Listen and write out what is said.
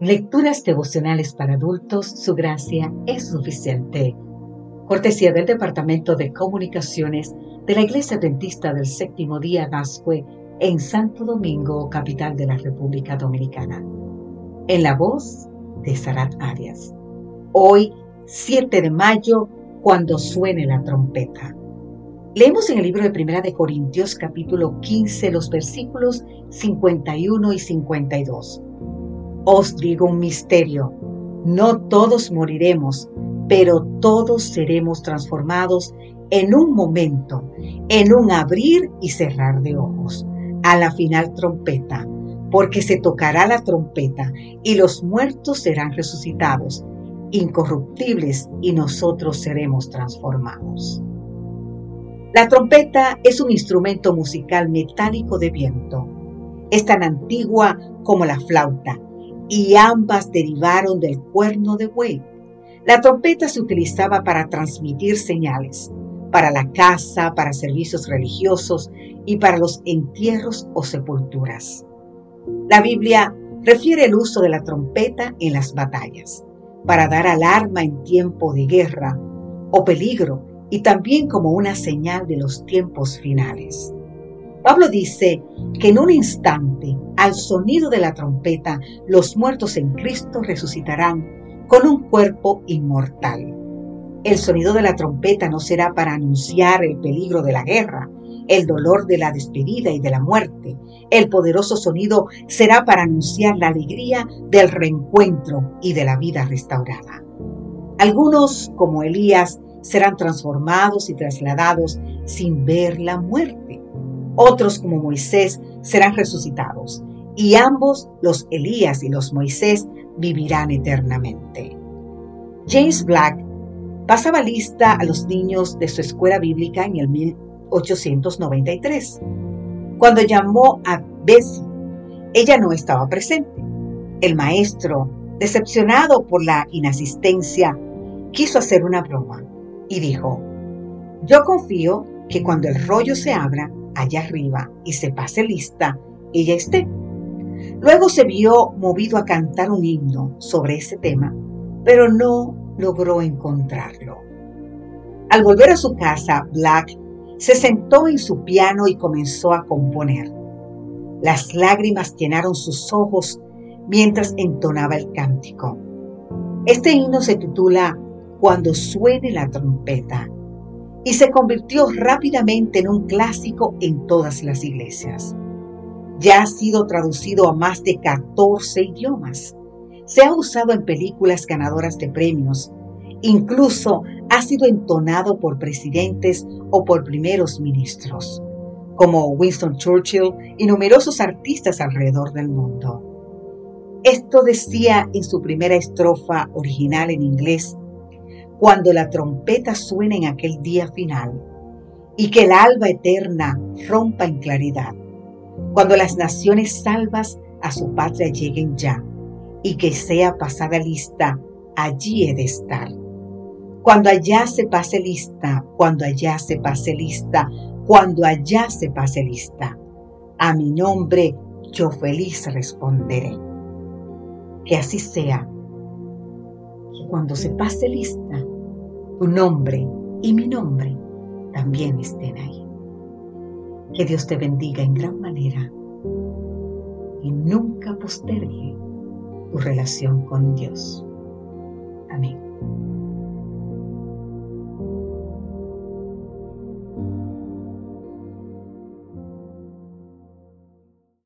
Lecturas devocionales para adultos, su gracia es suficiente. Cortesía del Departamento de Comunicaciones de la Iglesia Adventista del Séptimo Día Gascue en Santo Domingo, capital de la República Dominicana. En la voz de Sarat Arias. Hoy, 7 de mayo, cuando suene la trompeta. Leemos en el libro de Primera de Corintios capítulo 15 los versículos 51 y 52 os digo un misterio, no todos moriremos, pero todos seremos transformados en un momento, en un abrir y cerrar de ojos, a la final trompeta, porque se tocará la trompeta y los muertos serán resucitados, incorruptibles, y nosotros seremos transformados. La trompeta es un instrumento musical metálico de viento. Es tan antigua como la flauta y ambas derivaron del cuerno de buey. La trompeta se utilizaba para transmitir señales, para la caza, para servicios religiosos y para los entierros o sepulturas. La Biblia refiere el uso de la trompeta en las batallas, para dar alarma en tiempo de guerra o peligro y también como una señal de los tiempos finales. Pablo dice que en un instante, al sonido de la trompeta, los muertos en Cristo resucitarán con un cuerpo inmortal. El sonido de la trompeta no será para anunciar el peligro de la guerra, el dolor de la despedida y de la muerte. El poderoso sonido será para anunciar la alegría del reencuentro y de la vida restaurada. Algunos, como Elías, serán transformados y trasladados sin ver la muerte. Otros, como Moisés, serán resucitados, y ambos, los Elías y los Moisés, vivirán eternamente. James Black pasaba lista a los niños de su escuela bíblica en el 1893. Cuando llamó a Bessie, ella no estaba presente. El maestro, decepcionado por la inasistencia, quiso hacer una broma y dijo, yo confío que cuando el rollo se abra, allá arriba y se pase lista, ella esté. Luego se vio movido a cantar un himno sobre ese tema, pero no logró encontrarlo. Al volver a su casa, Black se sentó en su piano y comenzó a componer. Las lágrimas llenaron sus ojos mientras entonaba el cántico. Este himno se titula Cuando suene la trompeta y se convirtió rápidamente en un clásico en todas las iglesias. Ya ha sido traducido a más de 14 idiomas. Se ha usado en películas ganadoras de premios. Incluso ha sido entonado por presidentes o por primeros ministros, como Winston Churchill y numerosos artistas alrededor del mundo. Esto decía en su primera estrofa original en inglés cuando la trompeta suene en aquel día final y que el alba eterna rompa en claridad, cuando las naciones salvas a su patria lleguen ya y que sea pasada lista, allí he de estar. Cuando allá se pase lista, cuando allá se pase lista, cuando allá se pase lista, a mi nombre yo feliz responderé. Que así sea cuando se pase lista, tu nombre y mi nombre también estén ahí. Que Dios te bendiga en gran manera y nunca postergue tu relación con Dios. Amén.